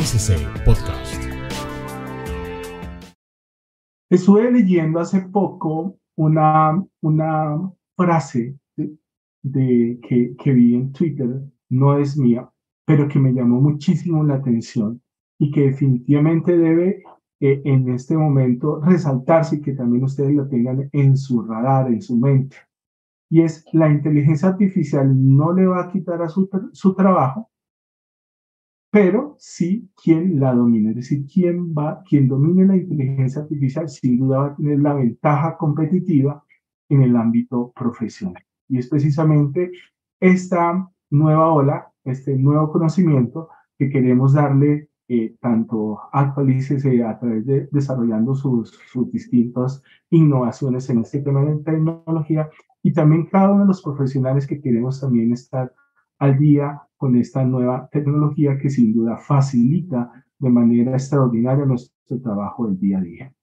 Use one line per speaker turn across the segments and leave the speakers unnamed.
Analícese Podcast.
Estuve leyendo hace poco una, una frase de, que, que vi en Twitter, no es mía, pero que me llamó muchísimo la atención y que definitivamente debe eh, en este momento resaltarse y que también ustedes lo tengan en su radar, en su mente. Y es la inteligencia artificial no le va a quitar a su, su trabajo, pero sí quien la domine, es decir, quien, va, quien domine la inteligencia artificial sin duda va a tener la ventaja competitiva en el ámbito profesional. Y es precisamente esta nueva ola, este nuevo conocimiento que queremos darle eh, tanto actualícese a través de desarrollando sus, sus distintas innovaciones en este tema de tecnología y también cada uno de los profesionales que queremos también estar al día con esta nueva tecnología que sin duda facilita de manera extraordinaria nuestro trabajo del día a día.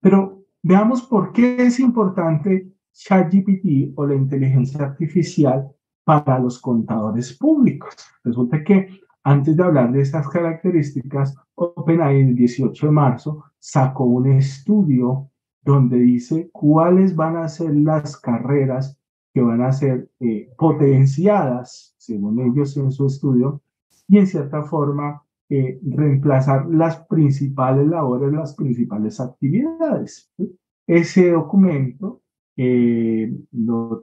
Pero veamos por qué es importante ChatGPT o la inteligencia artificial para los contadores públicos. Resulta que antes de hablar de estas características, OpenAI el 18 de marzo sacó un estudio donde dice cuáles van a ser las carreras que van a ser eh, potenciadas, según ellos en su estudio, y en cierta forma eh, reemplazar las principales labores, las principales actividades. Ese documento eh, lo,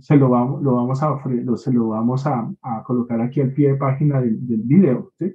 se lo vamos, lo vamos, a, lo, se lo vamos a, a, colocar aquí al pie de página del, del video. ¿sí?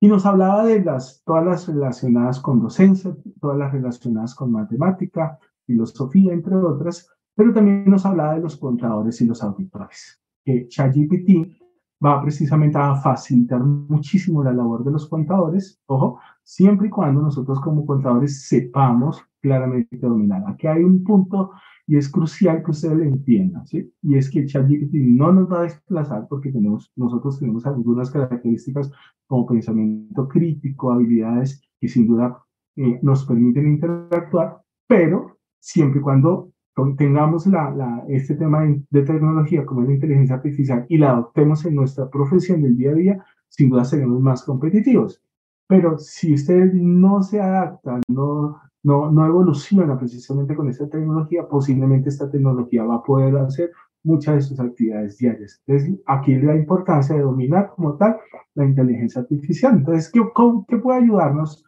Y nos hablaba de las, todas las relacionadas con docencia, todas las relacionadas con matemática, filosofía, entre otras, pero también nos hablaba de los contadores y los auditores, que ChatGPT va precisamente a facilitar muchísimo la labor de los contadores, ojo, siempre y cuando nosotros como contadores sepamos claramente dominar. Aquí hay un punto y es crucial que ustedes lo entiendan, ¿sí? Y es que ChatGPT no nos va a desplazar porque tenemos, nosotros tenemos algunas características como pensamiento crítico, habilidades que sin duda eh, nos permiten interactuar, pero siempre y cuando tengamos la, la, este tema de, tecnología como es la inteligencia artificial y la adoptemos en nuestra profesión del día a día, sin duda seremos más competitivos. Pero si ustedes no se adaptan, no, no, no evoluciona precisamente con esta tecnología, posiblemente esta tecnología va a poder hacer muchas de sus actividades diarias. Entonces, aquí la importancia de dominar como tal la inteligencia artificial. Entonces, ¿qué, qué puede ayudarnos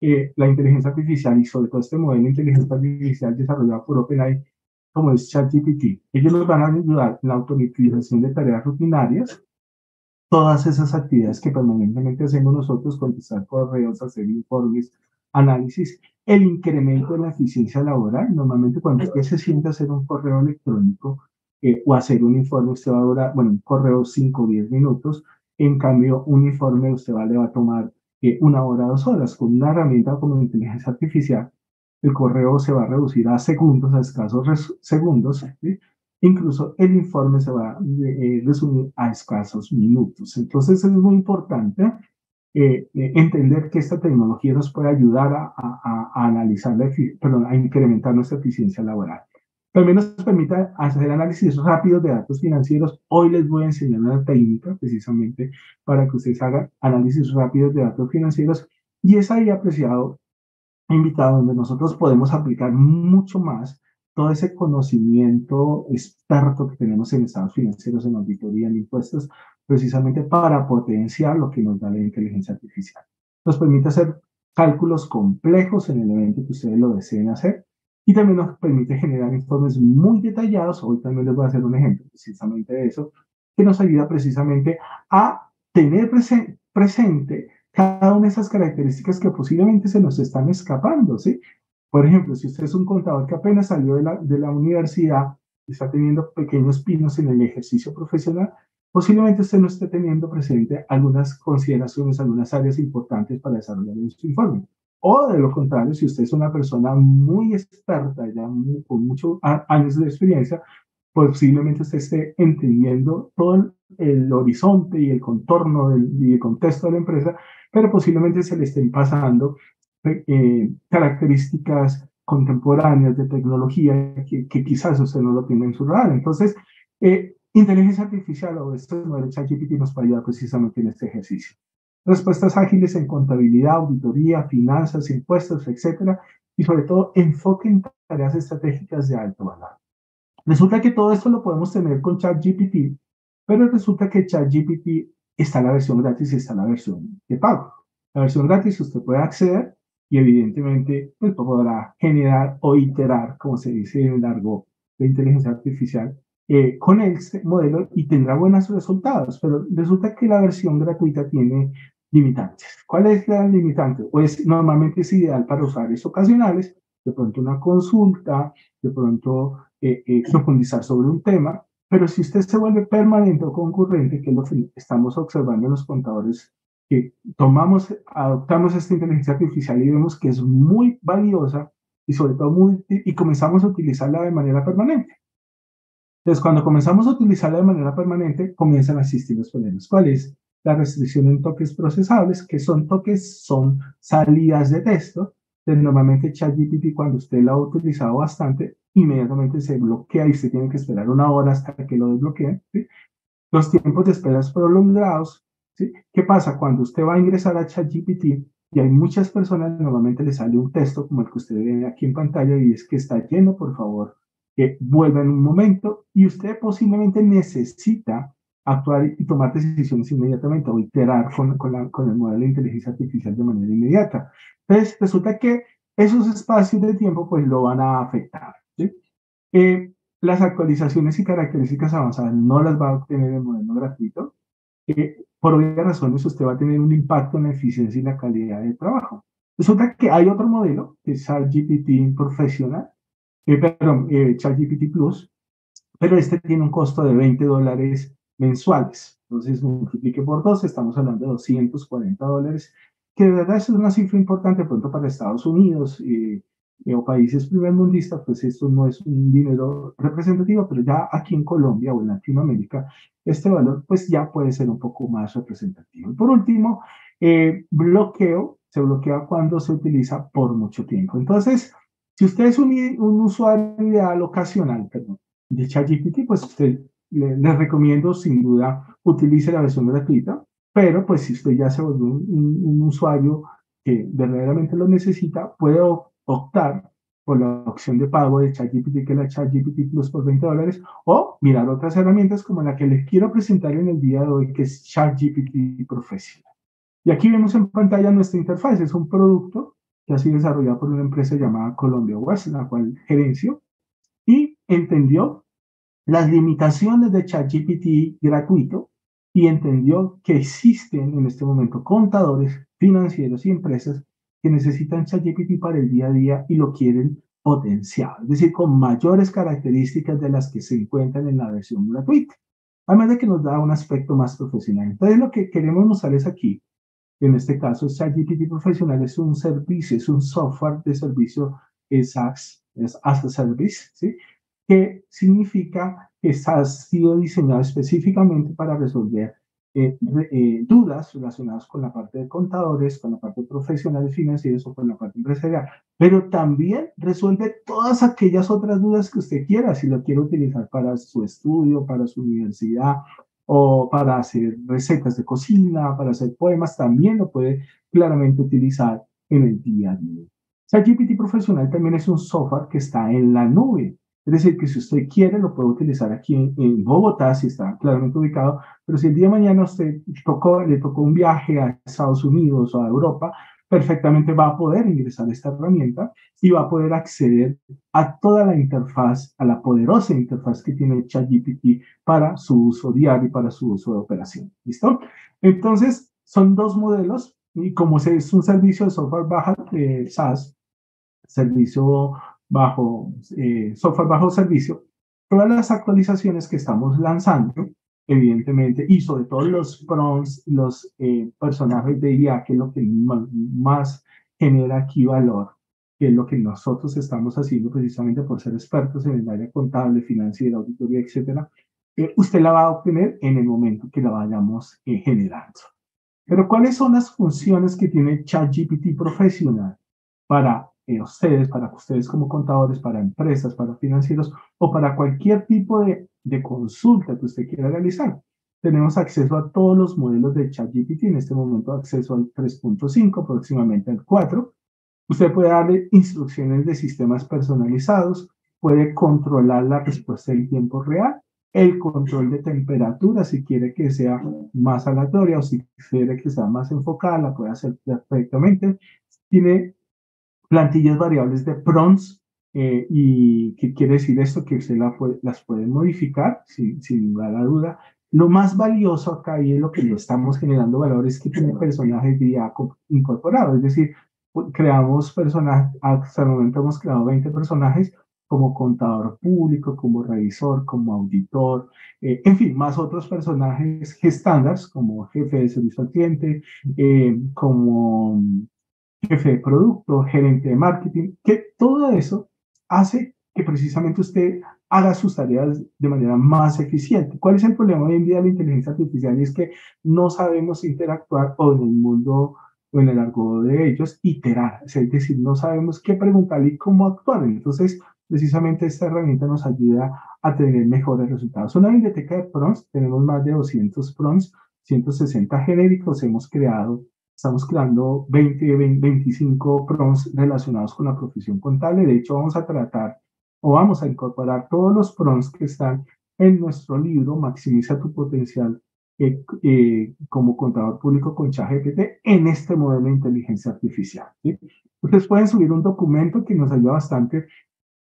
eh, la inteligencia artificial y sobre todo este modelo de inteligencia artificial desarrollado por OpenAI, como es ChatGPT. Ellos nos van a ayudar en la automatización de tareas rutinarias, todas esas actividades que permanentemente hacemos nosotros, contestar correos, hacer informes, análisis, el incremento de la eficiencia laboral. Normalmente cuando usted se siente a hacer un correo electrónico eh, o hacer un informe, usted va a durar, bueno, un correo 5 o 10 minutos, en cambio un informe usted va, le va a tomar una hora, dos horas. Con una herramienta como inteligencia artificial, el correo se va a reducir a segundos, a escasos segundos. Incluso el informe se va a eh, resumir a escasos minutos. Entonces es muy importante eh, eh, entender que esta tecnología nos puede ayudar a, a, a analizar, la, perdón, a incrementar nuestra eficiencia laboral. También nos permite hacer análisis rápidos de datos financieros. Hoy les voy a enseñar una técnica precisamente para que ustedes hagan análisis rápidos de datos financieros y es ahí apreciado, invitado, donde nosotros podemos aplicar mucho más todo ese conocimiento experto que tenemos en estados financieros, en auditoría, en impuestos, precisamente para potenciar lo que nos da la inteligencia artificial. Nos permite hacer cálculos complejos en el evento que ustedes lo deseen hacer y también nos permite generar informes muy detallados. Hoy también les voy a hacer un ejemplo precisamente de eso, que nos ayuda precisamente a tener presente cada una de esas características que posiblemente se nos están escapando, ¿sí? Por ejemplo, si usted es un contador que apenas salió de la, de la universidad y está teniendo pequeños pinos en el ejercicio profesional, posiblemente usted no esté teniendo presente algunas consideraciones, algunas áreas importantes para desarrollar su informe. O de lo contrario, si usted es una persona muy experta, ya con muchos años de experiencia, posiblemente usted esté entendiendo todo el, horizonte y el contorno del, y el contexto de la empresa, pero posiblemente se le estén pasando eh, características contemporáneas de tecnología que, quizás usted no lo tiene en su radar. Entonces, eh, inteligencia artificial o estos modelos ChatGPT nos puede ayudar precisamente en este ejercicio. Respuestas ágiles en contabilidad, auditoría, finanzas, impuestos, etcétera, y sobre todo enfoque en tareas estratégicas de alto valor. Resulta que todo esto lo podemos tener con ChatGPT, pero resulta que ChatGPT está la versión gratis y está la versión de pago. La versión gratis usted puede acceder y evidentemente pues, podrá generar o iterar, como se dice en el largo de inteligencia artificial, eh, con este modelo y tendrá buenos resultados, pero resulta que la versión gratuita tiene limitantes. ¿Cuál es la limitante? Pues normalmente es ideal para usuarios ocasionales, de pronto una consulta, de pronto eh, eh, profundizar sobre un tema, pero si usted se vuelve permanente o concurrente, que es lo que estamos observando en los contadores, que tomamos, adoptamos esta inteligencia artificial y vemos que es muy valiosa y sobre todo muy, y comenzamos a utilizarla de manera permanente. Entonces, cuando comenzamos a utilizarla de manera permanente, comienzan a existir los problemas. ¿Cuál es? La restricción en toques procesables, que son toques, son salidas de texto. Entonces, normalmente ChatGPT, cuando usted lo ha utilizado bastante, inmediatamente se bloquea y usted tiene que esperar una hora hasta que lo desbloqueen. Los tiempos de espera prolongados. ¿sí? ¿Qué pasa? Cuando usted va a ingresar a ChatGPT y hay muchas personas, normalmente le sale un texto como el que usted ve aquí en pantalla y es que está lleno, por favor, que vuelva en un momento y usted posiblemente necesita actuar y tomar decisiones inmediatamente o iterar con, con, el modelo de inteligencia artificial de manera inmediata. Entonces, resulta que esos espacios de tiempo pues lo van a afectar. Eh, las actualizaciones y características avanzadas no las va a obtener el modelo gratuito. Eh, por obvias razones, usted va a tener un impacto en la eficiencia y la calidad del trabajo. Resulta que hay otro modelo, que es GPT Professional, eh, perdón, eh, ChatGPT Plus, pero este tiene un costo de 20 dólares mensuales. Entonces, multiplique por dos, estamos hablando de 240 dólares, que de verdad es una cifra importante pronto para Estados Unidos eh, o países primermundistas, pues esto no es un dinero representativo, pero ya aquí en Colombia o en Latinoamérica, este valor pues ya puede ser un poco más representativo. Y por último, bloqueo, se bloquea cuando se utiliza por mucho tiempo. Entonces, si usted es un, usuario ideal ocasional perdón, de ChatGPT, pues usted le, recomiendo sin duda utilice la versión gratuita, pero pues si usted ya se vuelve un, usuario que verdaderamente lo necesita, puede optar por la opción de pago de ChatGPT, que es la ChatGPT Plus por 20 dólares, o mirar otras herramientas como la que les quiero presentar en el día de hoy, que es ChatGPT Professional. Y aquí vemos en pantalla nuestra interfaz, es un producto que ha sido desarrollada por una empresa llamada Colombia West, la cual gerencio, y entendió las limitaciones de ChatGPT gratuito y entendió que existen en este momento contadores financieros y empresas que necesitan ChatGPT para el día a día y lo quieren potenciado, es decir, con mayores características de las que se encuentran en la versión gratuita, además de que nos da un aspecto más profesional. Entonces, lo que queremos mostrarles aquí en este caso ChatGPT Profesional es un servicio, es un software de servicio es as, a service, ¿sí? Que significa que ha sido diseñado específicamente para resolver eh, eh, dudas relacionadas con la parte de contadores, con la parte de profesionales financieros o con la parte empresarial, pero también resuelve todas aquellas otras dudas que usted quiera, si lo quiere utilizar para su estudio, para su universidad, o para hacer recetas de cocina, para hacer poemas, también lo puede claramente utilizar en el día a día. ChatGPT Profesional también es un software que está en la nube. Es decir, que si usted quiere, lo puede utilizar aquí en, Bogotá, si está claramente ubicado, pero si el día de mañana usted tocó, le tocó un viaje a Estados Unidos o a Europa, perfectamente va a poder ingresar a esta herramienta y va a poder acceder a toda la interfaz, a la poderosa interfaz que tiene ChatGPT para su uso diario y para su uso de operación. ¿Listo? Entonces, son dos modelos y como es un servicio de software bajo eh, SaaS, servicio bajo, eh, software bajo servicio, todas las actualizaciones que estamos lanzando evidentemente, y sobre todo los prompts, los eh, personajes de IA, que es lo que más, genera aquí valor, que es lo que nosotros estamos haciendo precisamente por ser expertos en el área contable, financiera, auditoría, etcétera, eh, usted la va a obtener en el momento que la vayamos eh, generando. Pero ¿cuáles son las funciones que tiene ChatGPT profesional para ustedes, para ustedes como contadores, para empresas, para financieros o para cualquier tipo de de consulta que usted quiera realizar. Tenemos acceso a todos los modelos de ChatGPT, en este momento acceso al 3.5, próximamente al 4. Usted puede darle instrucciones de sistemas personalizados, puede controlar la respuesta en tiempo real, el control de temperatura, si quiere que sea más aleatoria o si quiere que sea más enfocada, la puede hacer perfectamente. Tiene plantillas variables de prompts eh, y qué quiere decir esto, que usted las puede modificar sin, sin lugar a duda. Lo más valioso acá y es lo que le estamos generando valor es que tiene personajes ya incorporados, es decir, creamos personajes, hasta el momento hemos creado 20 personajes como contador público, como revisor, como auditor, eh, en fin, más otros personajes estándares como jefe de servicio al cliente, eh, como jefe de producto, gerente de marketing, que todo eso hace que precisamente usted haga sus tareas de manera más eficiente. ¿Cuál es el problema hoy en día de la inteligencia artificial? Y es que no sabemos interactuar o en el mundo o en el argot de ellos, iterar, es decir, no sabemos qué preguntar y cómo actuar. Entonces, precisamente esta herramienta nos ayuda a tener mejores resultados. Una biblioteca de prompts, tenemos más de 200 prompts, 160 genéricos, hemos creado, estamos creando 20, 20 25 prompts relacionados con la profesión contable. De hecho, vamos a tratar o vamos a incorporar todos los prompts que están en nuestro libro, Maximiza tu potencial eh, eh, como contador público con ChatGPT en este modelo de inteligencia artificial. Ustedes pueden subir un documento que nos ayuda bastante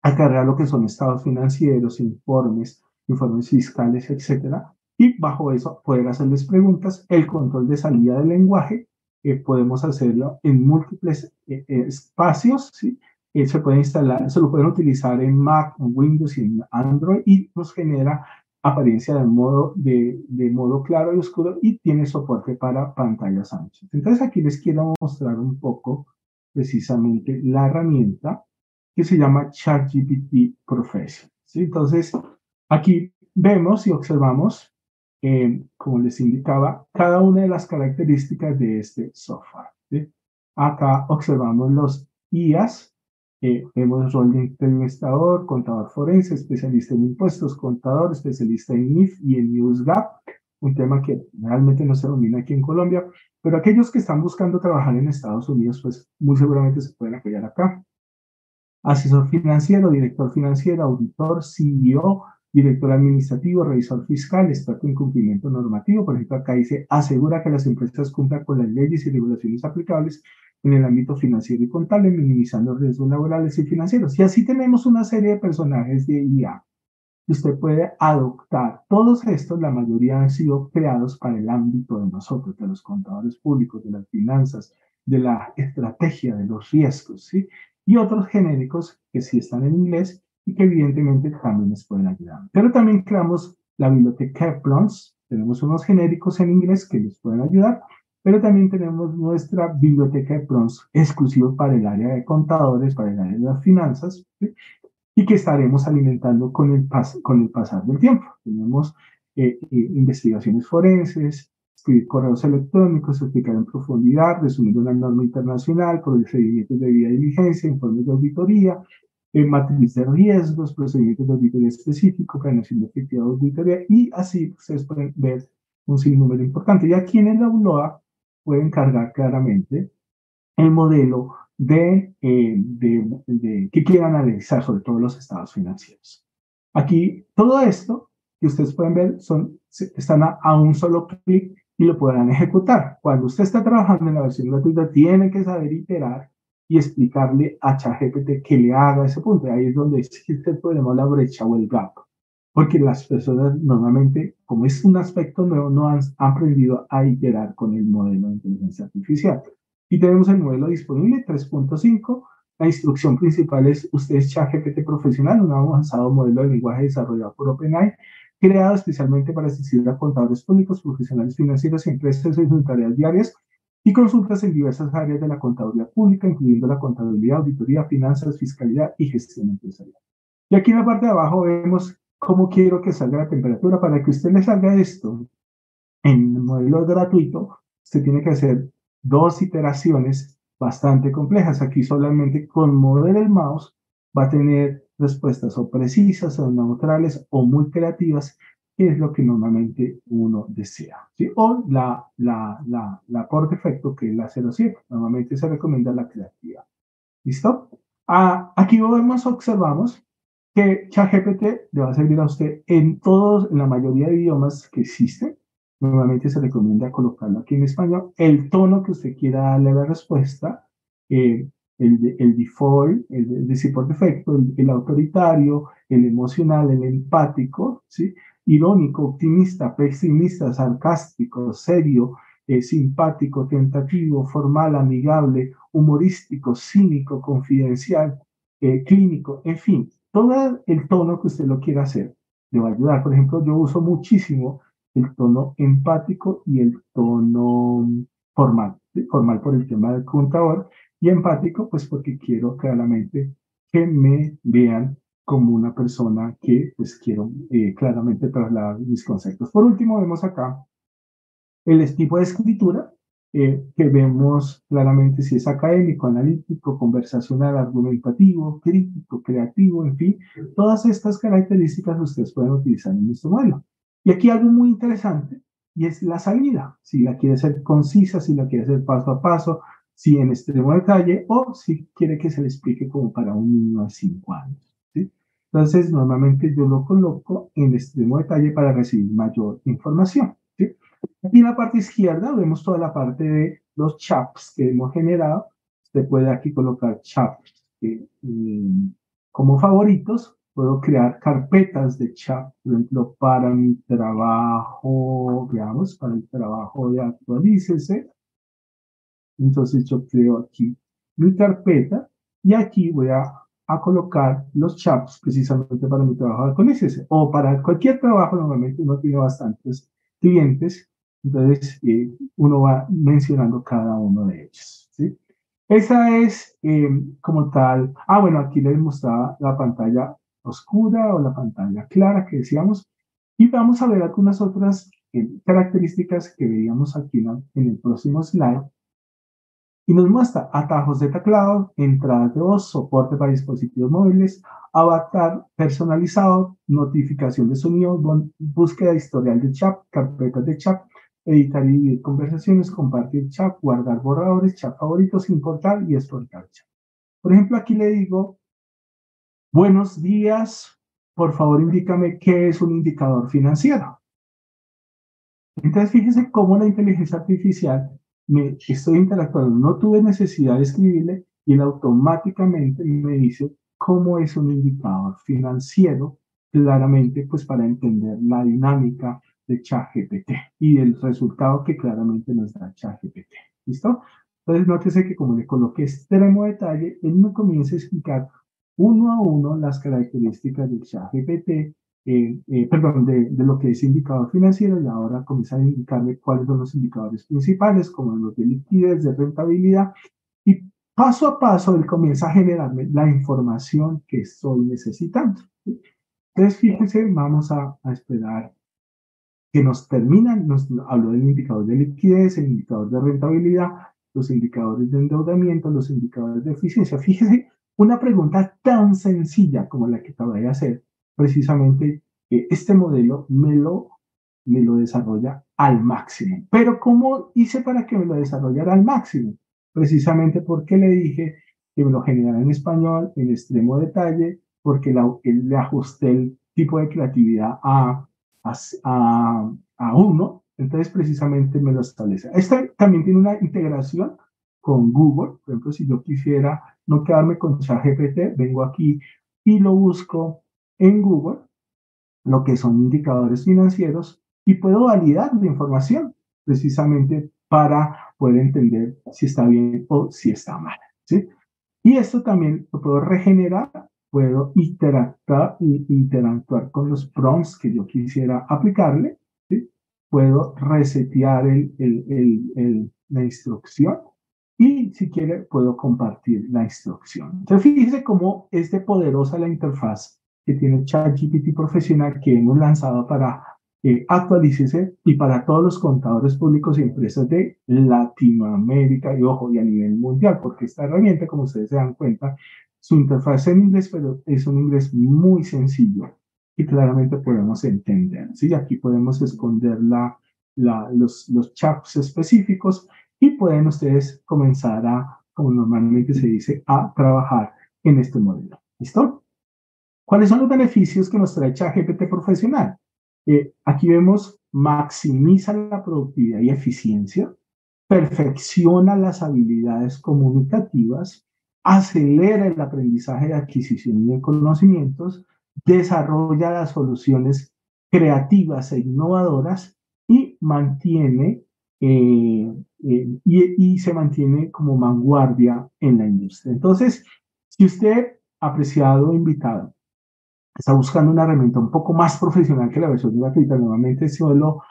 a cargar lo que son estados financieros, informes, informes fiscales, etcétera, y bajo eso poder hacerles preguntas. El control de salida del lenguaje eh, podemos hacerlo en múltiples eh, eh, espacios, ¿sí? se puede instalar, se lo pueden utilizar en Mac, en Windows y en Android y nos genera apariencia de modo, de, de modo claro y oscuro y tiene soporte para pantallas anchas. Entonces aquí les quiero mostrar un poco precisamente la herramienta que se llama ChatGPT Profession. ¿sí? Entonces, aquí vemos y observamos, eh, como les indicaba, cada una de las características de este software. ¿sí? Acá observamos los IAS, eh, vemos rol de administrador, contador forense, especialista en impuestos, contador, especialista en NIF y en NewsGap, un tema que realmente no se domina aquí en Colombia, pero aquellos que están buscando trabajar en Estados Unidos, pues muy seguramente se pueden apoyar acá asesor financiero, director financiero, auditor, CEO, director administrativo, revisor fiscal, experto en cumplimiento normativo. Por ejemplo, acá dice, asegura que las empresas cumplan con las leyes y regulaciones aplicables en el ámbito financiero y contable, minimizando riesgos laborales y financieros. Y así tenemos una serie de personajes de IA usted puede adoptar. Todos estos, la mayoría han sido creados para el ámbito de nosotros, de los contadores públicos, de las finanzas, de la estrategia, de los riesgos, ¿sí? y otros genéricos que sí están en inglés y que evidentemente también les pueden ayudar. Pero también creamos la biblioteca Prompts, tenemos unos genéricos en inglés que les pueden ayudar, pero también tenemos nuestra biblioteca de prompts exclusivo para el área de contadores, para el área de las finanzas, y que estaremos alimentando con el, con el pasar del tiempo. Tenemos eh, eh, investigaciones forenses, escribir correos electrónicos, explicar en profundidad, resumir una norma internacional, procedimientos de vía diligencia, informes de auditoría, eh, matriz de riesgos, procedimientos de auditoría específico, planeación efectiva de auditoría, y así ustedes pueden ver un sinnúmero importante. Y aquí en el ULOA pueden cargar claramente el modelo de, eh, de, de, que quieran analizar sobre todo los estados financieros. Aquí todo esto que ustedes pueden ver son, están a, a un solo clic y lo podrán ejecutar. Cuando usted está trabajando en la versión gratuita, tiene que saber iterar y explicarle a ChatGPT que le haga ese punto. Ahí es donde existe el problema, la brecha o el gap. Porque las personas normalmente, como es un aspecto nuevo, no han aprendido a iterar con el modelo de inteligencia artificial. Y tenemos el modelo disponible 3.5. La instrucción principal es, usted es ChatGPT profesional, un avanzado modelo de lenguaje desarrollado por OpenAI creado especialmente para asistir a contadores públicos, profesionales financieros y empresas en sus tareas diarias y consultas en diversas áreas de la contaduría pública, incluyendo la contabilidad, auditoría, finanzas, fiscalidad y gestión empresarial. Y aquí en la parte de abajo vemos cómo quiero que salga la temperatura. Para que usted le salga esto en modelo gratuito, usted tiene que hacer dos iteraciones bastante complejas. Aquí solamente con mover el mouse va a tener respuestas o precisas o neutrales o muy creativas, es lo que normalmente uno desea. ¿sí? O la, la, la, la por defecto, que es la 07. Normalmente se recomienda la creatividad. ¿Listo? Ah, aquí vemos, observamos que ChatGPT le va a servir a usted en todos, en la mayoría de idiomas que existen. Normalmente se recomienda colocarlo aquí en español. El tono que usted quiera darle a la respuesta, eh, el, el, default, el, decir por defecto, el, autoritario, el emocional, el empático, ¿sí? Irónico, optimista, pesimista, sarcástico, serio, eh, simpático, tentativo, formal, amigable, humorístico, cínico, confidencial, eh, clínico, en fin, todo el tono que usted lo quiera hacer le va a ayudar. Por ejemplo, yo uso muchísimo el tono empático y el tono formal, formal por el tema del contador y empático, pues porque quiero claramente que me vean como una persona que pues quiero eh, claramente trasladar mis conceptos. Por último, vemos acá el tipo de escritura, eh, que vemos claramente si es académico, analítico, conversacional, argumentativo, crítico, creativo, en fin, todas estas características ustedes pueden utilizar en este modelo. Y aquí algo muy interesante, y es la salida, si la quiere ser concisa, si la quiere hacer paso a paso, si en extremo detalle, o si quiere que se le explique como para un niño de 5 años. ¿Sí? Entonces, normalmente yo lo coloco en extremo detalle para recibir mayor información. Aquí en la parte izquierda vemos toda la parte de los chaps que hemos generado. Usted puede aquí colocar chaps eh, como favoritos. Puedo crear carpetas de chat, por ejemplo, para mi trabajo, veamos, para el trabajo de actualícese. Entonces yo creo aquí mi carpeta y aquí voy a, a colocar los chaps precisamente para mi trabajo de actualícese o para cualquier trabajo. Normalmente uno tiene bastantes clientes, entonces eh, uno va mencionando cada uno de ellos. ¿sí? Esa es eh, como tal, ah bueno, aquí les mostraba la pantalla oscura o la pantalla clara que decíamos, y vamos a ver algunas otras eh, características que veíamos aquí en el próximo slide, y nos muestra atajos de teclado, entradas de voz, soporte para dispositivos móviles, avatar personalizado, notificación de sonido, búsqueda historial de chat, carpetas de chat, editar y dividir conversaciones, compartir chat, guardar borradores, chat favoritos, importar y exportar chat. Por ejemplo, aquí le digo, buenos días, por favor indícame qué es un indicador financiero. Entonces, fíjese cómo la inteligencia artificial me estoy interactuando, no tuve necesidad de escribirle y él automáticamente me dice cómo es un indicador financiero, claramente pues para entender la dinámica de ChatGPT y el resultado que claramente nos da ChatGPT. ¿Listo? Entonces nótese que como le coloqué extremo detalle, él me comienza a explicar uno a uno las características del ChatGPT eh, eh, perdón, de, de, lo que es indicador financiero y ahora comienza a indicarme cuáles son los indicadores principales, como los de liquidez, de rentabilidad, y paso a paso él comienza a generarme la información que estoy necesitando. Entonces, fíjense, vamos a, a esperar que nos terminan, nos habló del indicador de liquidez, el indicador de rentabilidad, los indicadores de endeudamiento, los indicadores de eficiencia. Fíjese, una pregunta tan sencilla como la que acabo de hacer, precisamente este modelo me lo, me lo desarrolla al máximo. Pero ¿cómo hice para que me lo desarrollara al máximo? Precisamente porque le dije que me lo generara en español, en extremo detalle, porque le ajusté el tipo de creatividad a, a, a uno, entonces precisamente me lo establece. Esta también tiene una integración con Google. Por ejemplo, si yo quisiera no quedarme con ChatGPT, vengo aquí y lo busco en Google lo que son indicadores financieros y puedo validar la información precisamente para poder entender si está bien o si está mal. ¿sí? Y esto también lo puedo regenerar, puedo interactuar, interactuar con los prompts que yo quisiera aplicarle, ¿sí? puedo resetear el, el, el, la instrucción y si quiere puedo compartir la instrucción. Entonces fíjese cómo es de poderosa la interfaz que tiene ChatGPT profesional que hemos lanzado para eh, actualizarse y para todos los contadores públicos y empresas de Latinoamérica y ojo, y a nivel mundial, porque esta herramienta, como ustedes se dan cuenta, su interfaz en inglés, pero es un inglés muy sencillo y claramente podemos entender. ¿sí? Aquí podemos esconder la, la, los, los chats específicos y pueden ustedes comenzar a, como normalmente se dice, a trabajar en este modelo. ¿Listo? ¿Cuáles son los beneficios que nos trae ChatGPT profesional? Eh, aquí vemos maximiza la productividad y eficiencia, perfecciona las habilidades comunicativas, acelera el aprendizaje de adquisición de conocimientos, desarrolla las soluciones creativas e innovadoras y mantiene eh, eh, y, se mantiene como vanguardia en la industria. Entonces, si usted, apreciado invitado, está buscando una herramienta un poco más profesional que la versión gratuita, nuevamente suelo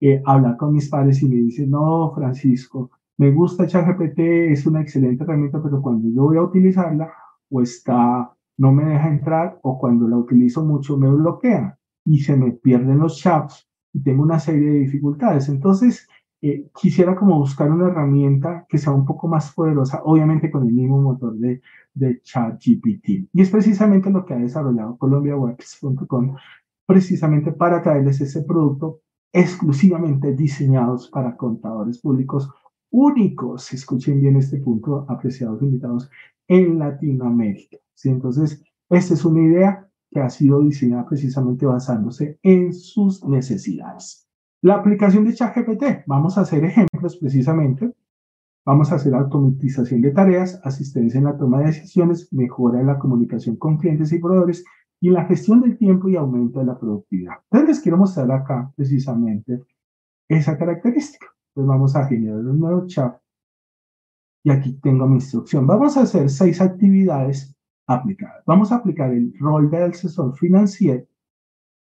eh, hablar con mis padres y me dicen, no, Francisco, me gusta ChatGPT, es una excelente herramienta, pero cuando yo voy a utilizarla, o está, no me deja entrar, o cuando la utilizo mucho me bloquea y se me pierden los chats y tengo una serie de dificultades. Entonces, eh, quisiera como buscar una herramienta que sea un poco más poderosa, obviamente con el mismo motor de, de ChatGPT. Y es precisamente lo que ha desarrollado colombiawebs.com, precisamente para traerles ese producto exclusivamente diseñados para contadores públicos únicos, escuchen bien este punto, apreciados invitados, en Latinoamérica. ¿sí? Entonces, esta es una idea que ha sido diseñada precisamente basándose en sus necesidades. La aplicación de ChatGPT, vamos a hacer ejemplos precisamente. Vamos a hacer automatización de tareas, asistencia en la toma de decisiones, mejora en la comunicación con clientes y proveedores y la gestión del tiempo y aumento de la productividad. Entonces les quiero mostrar acá precisamente esa característica. Entonces vamos a generar un nuevo chat y aquí tengo mi instrucción. Vamos a hacer seis actividades aplicadas. Vamos a aplicar el rol del asesor financiero.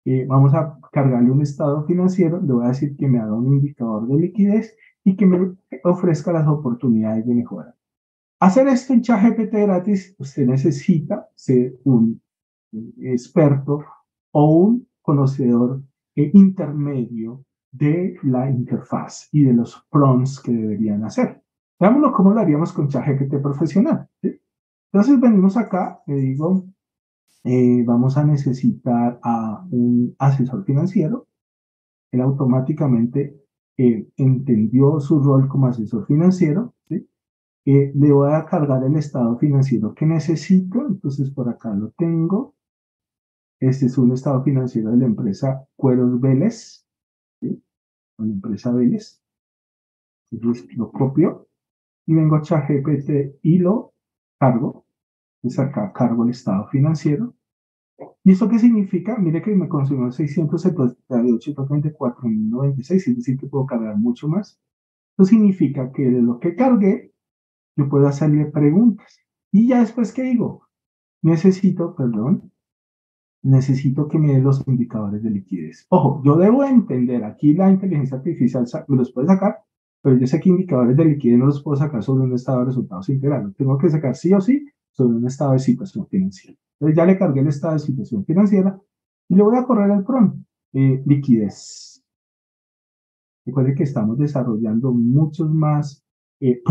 Eh, vamos a cargarle un estado financiero. Le voy a decir que me haga un indicador de liquidez y que me ofrezca las oportunidades de mejora. Hacer esto en ChatGPT gratis, usted necesita ser un experto o un conocedor eh, intermedio de la interfaz y de los prompts que deberían hacer. Veámoslo cómo lo haríamos con ChatGPT profesional. Entonces venimos acá, le digo, eh, vamos a necesitar a un asesor financiero. Él automáticamente eh, entendió su rol como asesor financiero. le voy a cargar el estado financiero que necesito. Entonces por acá lo tengo. Este es un estado financiero de la empresa Cueros Vélez, ¿sí? la empresa Vélez. Entonces lo copio y vengo a ChatGPT y lo cargo. Entonces acá cargo el estado financiero. ¿Y eso qué significa? Mire que me consumió 678.34.096, es decir, que puedo cargar mucho más. Eso significa que de lo que cargué, yo puedo hacerle preguntas. Y ya después, ¿qué digo? Necesito, perdón, necesito que me dé los indicadores de liquidez. Ojo, yo debo entender, aquí la inteligencia artificial me los puede sacar, pero yo sé que indicadores de liquidez no los puedo sacar sobre un estado de resultados integral. tengo que sacar sí o sí sobre un estado de situación financiera. Entonces ya le cargué el estado de situación financiera y le voy a correr el PRON, eh, liquidez. Recuerde que estamos desarrollando muchos más eh,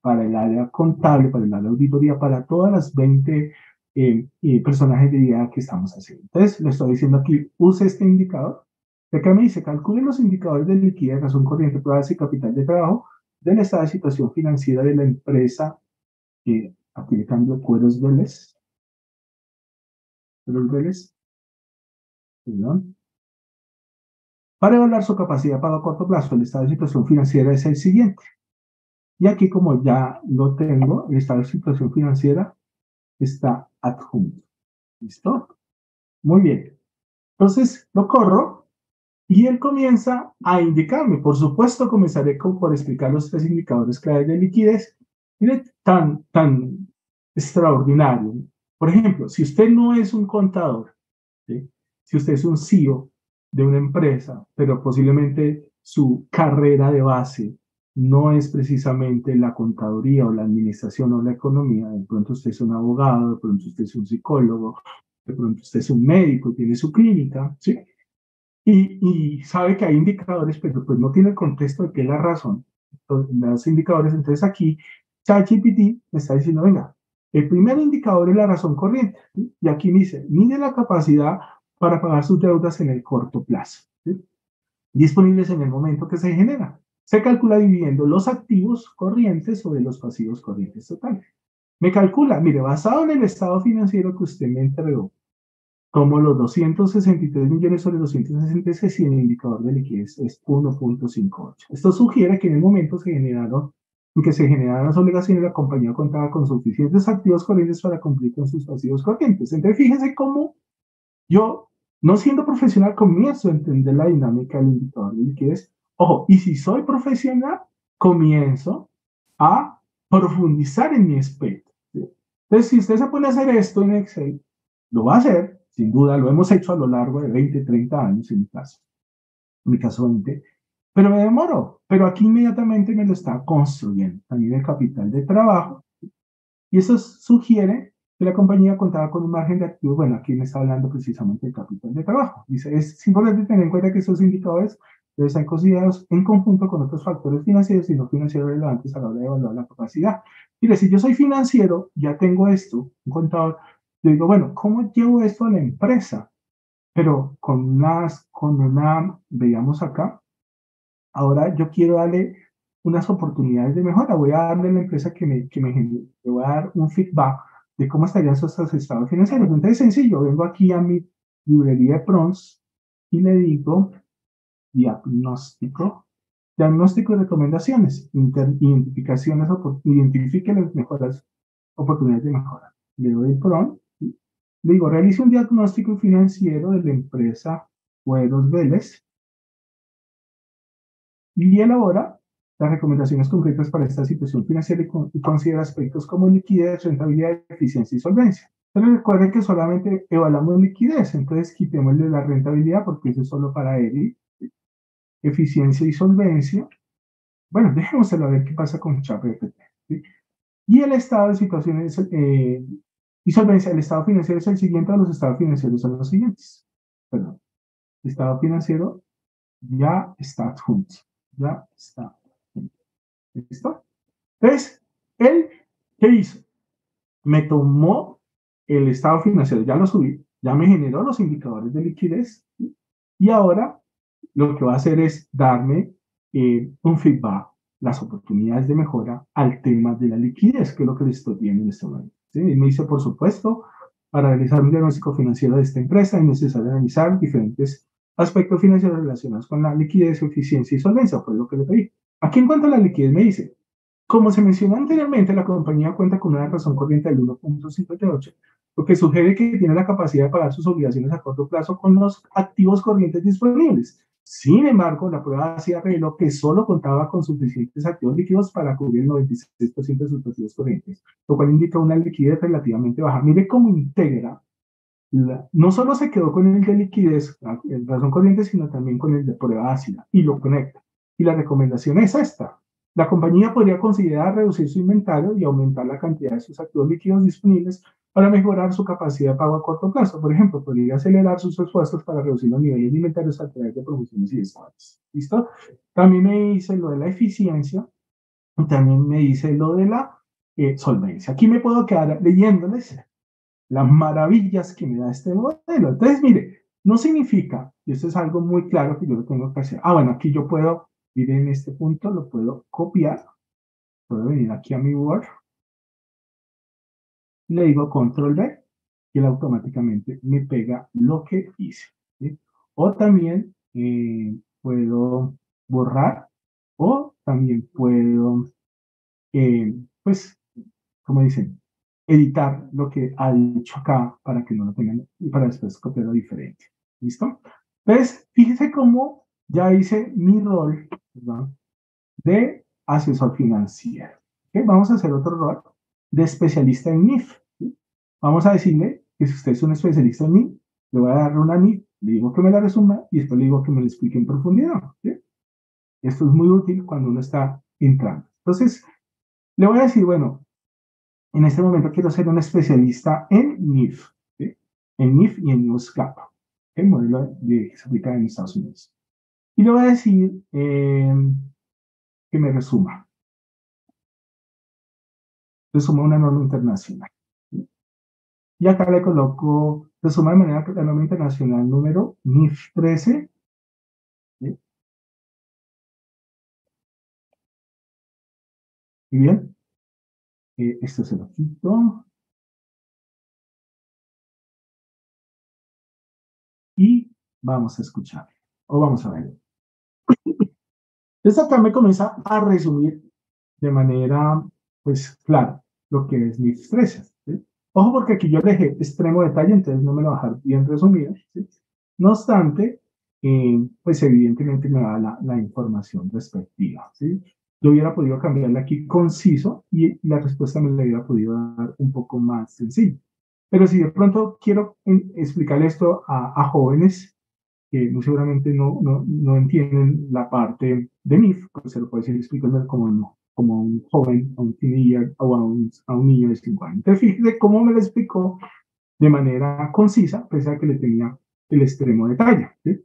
para el área contable, para el área auditoría, para todas las 20 eh, personajes de idea que estamos haciendo. Entonces, le estoy diciendo aquí, use este indicador. Acá me dice, calcule los indicadores de liquidez, razón corriente, pruebas y capital de trabajo del estado de situación financiera de la empresa. Eh, aquí le Cueros Vélez. Perdón. Para evaluar su capacidad para a corto plazo, el estado de situación financiera es el siguiente. Y aquí, como ya lo tengo, el estado de situación financiera está adjunto. ¿Listo? Muy bien. Entonces lo corro y él comienza a indicarme. Por supuesto, comenzaré por explicar los tres indicadores clave de liquidez. Mire, tan, tan extraordinario. Por ejemplo, si usted no es un contador, si usted es un CEO de una empresa, pero posiblemente su carrera de base no es precisamente la contaduría o la administración o la economía. De pronto usted es un abogado, de pronto usted es un psicólogo, de pronto usted es un médico, tiene su clínica, ¿sí? Y, y sabe que hay indicadores, pero pues no tiene el contexto de qué es la razón. Los indicadores, entonces aquí ChatGPT me está diciendo, venga, El primer indicador es la razón corriente. Y aquí dice, mide la capacidad para pagar sus deudas en el corto plazo, disponibles en el momento que se genera. Se calcula dividiendo los activos corrientes sobre los pasivos corrientes totales. Me calcula, mire, basado en el estado financiero que usted me entregó, como los 263 millones sobre 266 y el indicador de liquidez es 1.58. Esto sugiere que en el momento se generaron, en que se generaron las obligaciones, la compañía contaba con suficientes activos corrientes para cumplir con sus pasivos corrientes. Entonces, fíjese cómo yo, no siendo profesional, comienzo a entender la dinámica del indicador de liquidez. Ojo, y si soy profesional, comienzo a profundizar en mi aspecto. Entonces, si usted se pone a hacer esto en Excel, lo va a hacer, sin duda, lo hemos hecho a lo largo de 20, 30 años en mi caso. En mi caso 20. Pero me demoro. Pero aquí inmediatamente me lo está construyendo. También el capital de trabajo. Y eso sugiere que la compañía contaba con un margen de activos. Bueno, aquí me está hablando precisamente del capital de trabajo. Dice, es importante tener en cuenta que estos indicadores deben ser considerados en conjunto con otros factores financieros y no financieros relevantes a la hora de evaluar la capacidad. Mire, si yo soy financiero, ya tengo esto, un contador, yo digo, bueno, ¿cómo llevo esto a la empresa? Pero con unas, con una, veamos acá, ahora yo quiero darle unas oportunidades de mejora. Voy a darle a la empresa que me, que me genere, le voy a dar un feedback de cómo estarían esos estados financieros. Entonces, sencillo, vengo aquí a mi librería de PRONS y le digo diagnóstico, diagnóstico y recomendaciones, identificaciones, identifique las mejores oportunidades de mejora. Le doy PRON le digo, realice un diagnóstico financiero de la empresa Cueros Vélez y elabora las recomendaciones concretas para esta situación financiera y, considera aspectos como liquidez, rentabilidad, eficiencia y solvencia. Pero recuerden que solamente evaluamos liquidez, entonces quitémosle la rentabilidad porque eso es solo para él. Eficiencia y solvencia. Bueno, dejémoselo a ver qué pasa con ChatGPT. Y el estado de situaciones eh, y solvencia, el estado financiero es el siguiente, los estados financieros son los siguientes. Perdón. Estado financiero ya está adjunto. Ya está. ¿Listo? Entonces, él, ¿qué hizo? Me tomó el estado financiero, ya lo subí, ya me generó los indicadores de liquidez y ahora lo que va a hacer es darme eh, un feedback, las oportunidades de mejora al tema de la liquidez, que es lo que le estoy viendo en este momento. ¿sí? Y me dice, por supuesto, para realizar un diagnóstico financiero de esta empresa es necesario analizar diferentes aspectos financieros relacionados con la liquidez, eficiencia y solvencia, fue lo que le pedí. Aquí en cuanto a la liquidez me dice, como se mencionó anteriormente, la compañía cuenta con una razón corriente del 1.58, lo que sugiere que tiene la capacidad de pagar sus obligaciones a corto plazo con los activos corrientes disponibles. Sin embargo, la prueba hacía reveló que solo contaba con suficientes activos líquidos para cubrir el 96% de sus pasivos corrientes, lo cual indica una liquidez relativamente baja. Mire cómo integra, no solo se quedó con el de liquidez, el razón corriente, sino también con el de prueba ácida y lo conecta. Y la recomendación es esta. La compañía podría considerar reducir su inventario y aumentar la cantidad de sus activos líquidos disponibles para mejorar su capacidad de pago a corto plazo. Por ejemplo, podría acelerar sus esfuerzos para reducir los niveles de inventarios a través de promociones y descuentos. ¿Listo? También me dice lo de la eficiencia y también me dice lo de la eh, solvencia. Aquí me puedo quedar leyéndoles las maravillas que me da este modelo. Entonces, mire, no significa, y esto es algo muy claro que yo lo tengo que hacer. Ah, bueno, aquí yo puedo ir en este punto, lo puedo copiar. Puedo venir aquí a mi Word le digo control B y él automáticamente me pega lo que hice. O también eh, puedo borrar o también puedo, eh, pues, como dicen, editar lo que ha dicho acá para que no lo tengan y para después copiarlo diferente. ¿Listo? Entonces, fíjese cómo ya hice mi rol de asesor financiero. Vamos a hacer otro rol de especialista en NIF. Vamos a decirle que si usted es un especialista en mí, le voy a dar una NIF, le digo que me la resuma y después le digo que me la explique en profundidad. Esto es muy útil cuando uno está entrando. Entonces, le voy a decir, bueno, en este momento quiero ser un especialista en NIF, en NIF y en NewsCap, el modelo de, que se aplica en Estados Unidos. Y le voy a decir eh, que me resuma. Resuma una norma internacional. Y acá le coloco, se suma de manera que la norma internacional número NIF 13. ¿sí? Muy bien. Eh, esto se lo quito. Y vamos a escuchar, o vamos a ver. Acá me comienza a resumir de manera, pues, clara lo que es mis estresas. Ojo porque aquí yo dejé extremo detalle, entonces no me lo voy a dejar bien resumido. No obstante, eh, pues evidentemente me da la, la información respectiva. ¿sí? Yo hubiera podido cambiarle aquí conciso y la respuesta me la hubiera podido dar un poco más sencilla. Pero si de pronto quiero explicar esto a, a jóvenes que muy seguramente no, no, no, entienden la parte de MIF, pues se lo puede decir explicando como, no, como un joven, a un teenager o a un, a un niño de 5 años. Entonces, fíjese cómo me lo explicó de manera concisa, pese a que le tenía el extremo detalle. ¿sí?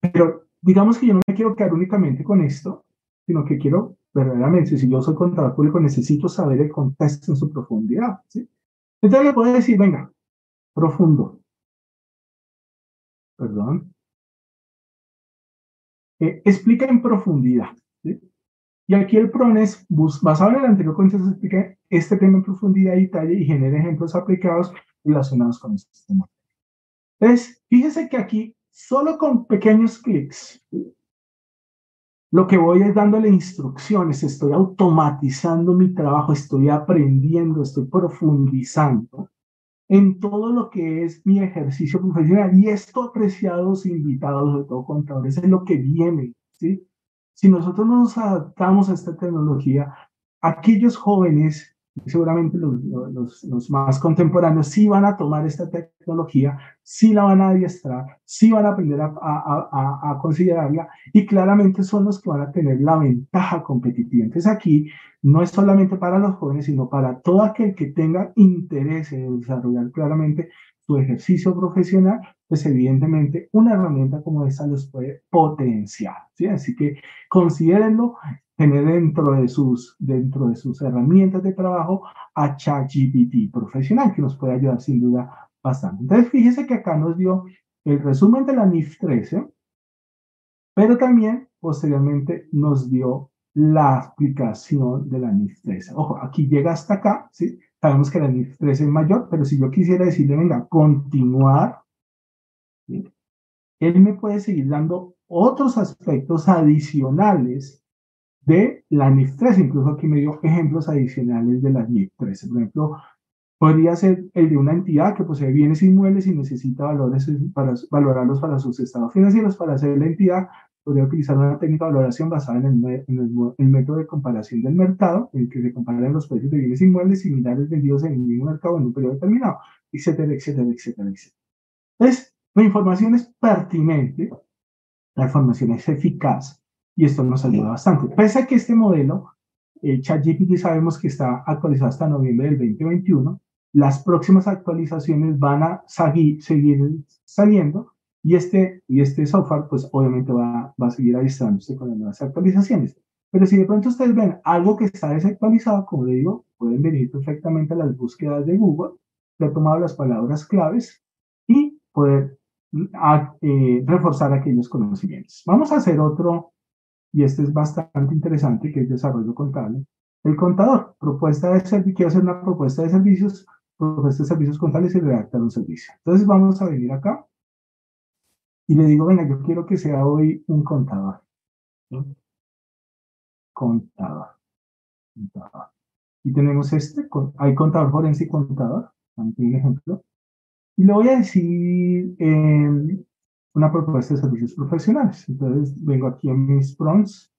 Pero digamos que yo no me quiero quedar únicamente con esto, sino que quiero verdaderamente, si yo soy contador público, necesito saber el contexto en su profundidad. ¿sí? Entonces le puedo decir, venga, profundo. Perdón. Eh, explica en profundidad. Y aquí el PRONES, basado en el anterior contexto, explica este tema en profundidad y detalle y genera ejemplos aplicados relacionados con este tema. Entonces, fíjese que aquí, solo con pequeños clics, lo que voy es dándole instrucciones, estoy automatizando mi trabajo, estoy aprendiendo, estoy profundizando en todo lo que es mi ejercicio profesional. Y esto, apreciados invitados, sobre todo contadores, es lo que viene, ¿sí? Si nosotros nos adaptamos a esta tecnología, aquellos jóvenes seguramente los, los, los, más contemporáneos sí van a tomar esta tecnología, sí la van a adiestrar, sí van a aprender a, a, a, a, considerarla y claramente son los que van a tener la ventaja competitiva. Entonces aquí no es solamente para los jóvenes, sino para todo aquel que tenga interés en desarrollar claramente su ejercicio profesional, pues evidentemente una herramienta como esta los puede potenciar. ¿sí? Así que considérenlo tener dentro de sus, dentro de sus herramientas de trabajo a ChatGPT profesional, que nos puede ayudar sin duda bastante. Entonces, fíjese que acá nos dio el resumen de la NIF 13, pero también posteriormente nos dio la aplicación de la NIF 13. Ojo, aquí llega hasta acá, ¿sí? Sabemos que la NIF 13 es mayor, pero si yo quisiera decirle, venga, continuar, ¿sí? él me puede seguir dando otros aspectos adicionales de la NIF 13. Incluso aquí me dio ejemplos adicionales de la NIF 13. Por ejemplo, podría ser el de una entidad que posee bienes inmuebles y necesita valores para valorarlos para sus estados financieros. Para hacer la entidad, podría utilizar una técnica de valoración basada en el, en el, método de comparación del mercado, en el que se comparan los precios de bienes inmuebles similares vendidos en el mismo mercado en un periodo determinado, etcétera, etcétera, etcétera, etcétera. Entonces, la información es pertinente, la información es eficaz, y esto nos ayuda bastante. Pese a que este modelo, el ChatGPT sabemos que está actualizado hasta noviembre del 2021, las próximas actualizaciones van a seguir, seguir saliendo y este, y este software pues obviamente va, va a seguir avistándose con las nuevas actualizaciones. Pero si de pronto ustedes ven algo que está desactualizado, como le digo, pueden venir perfectamente a las búsquedas de Google, he tomado las palabras claves y poder a, eh, reforzar aquellos conocimientos. Vamos a hacer otro, y este es bastante interesante, que es desarrollo contable. El contador, propuesta de servicio, quiero hacer una propuesta de servicios, propuesta de servicios contables y redactar un servicio. Entonces vamos a venir acá y le digo, venga, yo quiero que sea hoy un contador. Contador. contador. Y tenemos este, hay contador forense y contador, también ejemplo. Y le voy a decir, eh, una propuesta de servicios profesionales. Entonces, vengo aquí a mis prompts,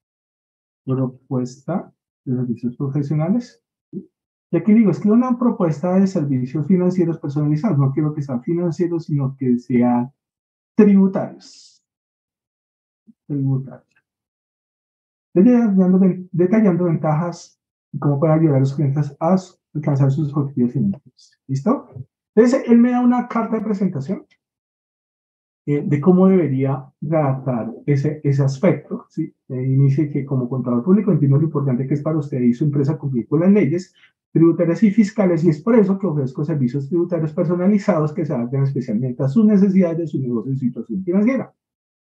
propuesta de servicios profesionales. Y aquí digo, escribo una propuesta de servicios financieros personalizados. No quiero que sean financieros, sino que sean tributarios. Tributarios. Detallando, detallando ventajas y cómo puede ayudar a los clientes a alcanzar sus objetivos financieros. ¿Listo? Entonces, él me da una carta de presentación eh, de cómo debería tratar ese, ese aspecto. ¿sí? Y dice que como contador público entiendo lo importante que es para usted y su empresa cumplir con las leyes tributarias y fiscales y es por eso que ofrezco servicios tributarios personalizados que se adapten especialmente a sus necesidades de su negocio y situación financiera.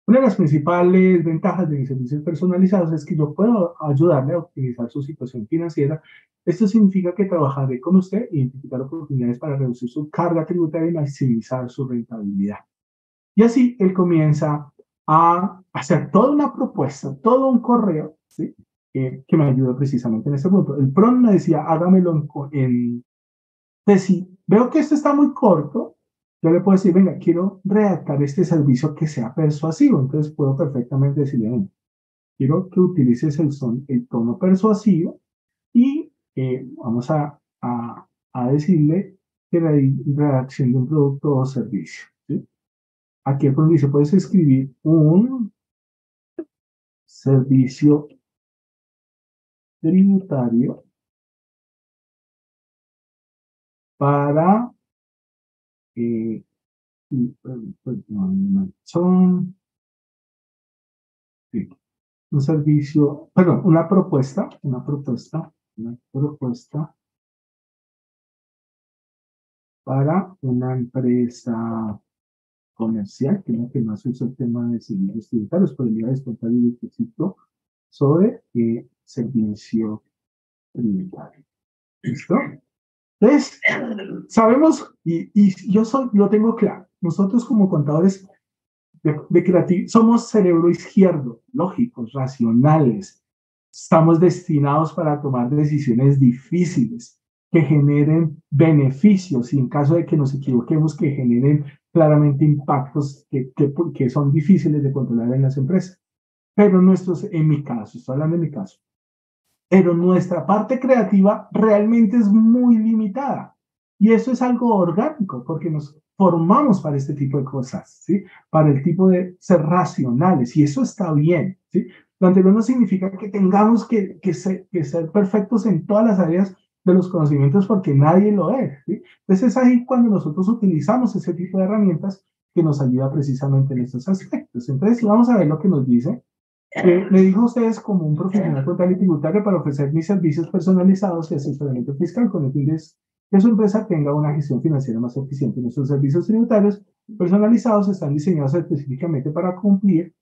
Una de las principales ventajas de mis servicios personalizados es que yo puedo ayudarle a optimizar su situación financiera. Esto significa que trabajaré con usted e identificar oportunidades para reducir su carga tributaria y maximizar su rentabilidad. Y así él comienza a hacer toda una propuesta, todo un correo, ¿sí? que me ayuda precisamente en este punto. El PRON me decía, hágamelo en... en si veo que esto está muy corto, yo le puedo decir, venga, quiero redactar este servicio que sea persuasivo. Entonces puedo perfectamente decirle, quiero que utilices el, son, el tono persuasivo y eh, vamos a, a, a, decirle que la redacción de un producto o servicio. Aquí el dice, puedes escribir un servicio tributario para eh, pues, son un servicio, perdón, una propuesta, una propuesta, una propuesta para una empresa comercial, que es la que más usa el tema de servicios tributarios, podría descontar el requisito sobre eh, servicio tributario. ¿Listo? Entonces, sabemos, y, y yo soy, lo tengo claro, nosotros como contadores de, de somos cerebro izquierdo, lógicos, racionales, estamos destinados para tomar decisiones difíciles que generen beneficios y en caso de que nos equivoquemos, que generen claramente impactos que, que, que son difíciles de controlar en las empresas. Pero nuestros, en mi caso, estoy hablando de mi caso, pero nuestra parte creativa realmente es muy limitada. Y eso es algo orgánico, porque nos formamos para este tipo de cosas, ¿sí? Para el tipo de ser racionales, y eso está bien, ¿sí? Lo anterior no significa que tengamos que, que, ser, que ser perfectos en todas las áreas de los conocimientos, porque nadie lo es, ¿sí? Entonces es ahí cuando nosotros utilizamos ese tipo de herramientas que nos ayuda precisamente en estos aspectos. Entonces, vamos a ver lo que nos dice eh, me dijo ustedes como un profesional contable y tributario para ofrecer mis servicios personalizados y asesoramiento fiscal con el fin de que su empresa tenga una gestión financiera más eficiente. Nuestros servicios tributarios personalizados están diseñados específicamente para cumplir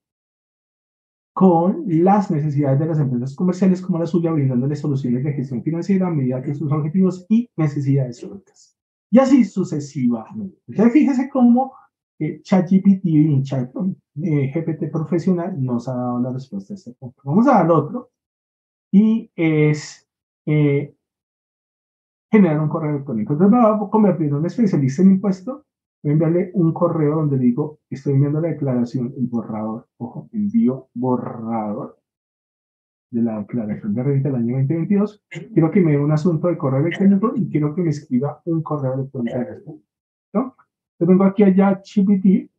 con las necesidades de las empresas comerciales como la suya, brindándoles soluciones de gestión financiera a medida que sus objetivos y necesidades sueltas. Y así sucesivamente. Entonces, fíjese cómo eh, ChatGPT y Chat eh, GPT profesional nos ha dado la respuesta a este punto. Vamos a dar otro y es eh, generar un correo electrónico. Entonces me voy a convertir en un especialista en impuesto. Voy a enviarle un correo donde digo, estoy enviando la declaración, el borrador, ojo, envío borrador de la declaración de renta del año 2022. Quiero que me dé un asunto de correo electrónico y quiero que me escriba un correo electrónico. ¿no? Yo tengo aquí allá GPT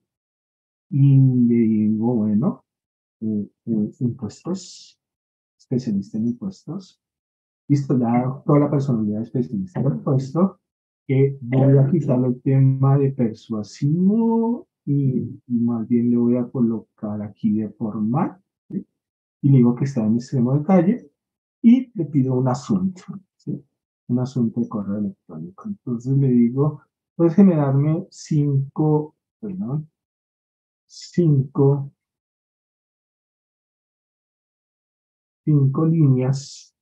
y le digo, bueno, eh, eh, impuestos, especialista en impuestos. Listo, ya toda la personalidad especialista en impuestos. Que voy a quitarle el tema de persuasivo y, más bien le voy a colocar aquí de formal. Y le digo que está en extremo detalle y le pido un asunto, ¿sí? un asunto de correo electrónico. Entonces le digo, puedes generarme cinco, perdón, cinco, cinco líneas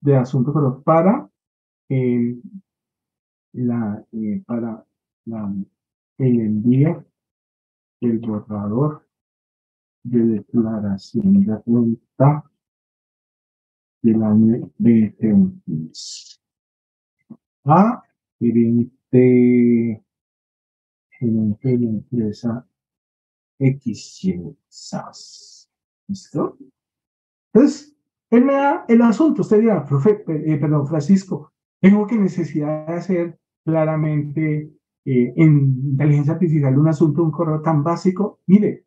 de asunto, para eh, la, eh, para la, el envío del borrador de declaración de renta del año 2020 a gerente, gerente de empresa X, ¿Listo? Entonces, él me da el asunto. Usted dirá, profe, eh, perdón, Francisco, tengo que necesidad de hacer claramente eh, en inteligencia artificial un asunto, un correo tan básico. Mire,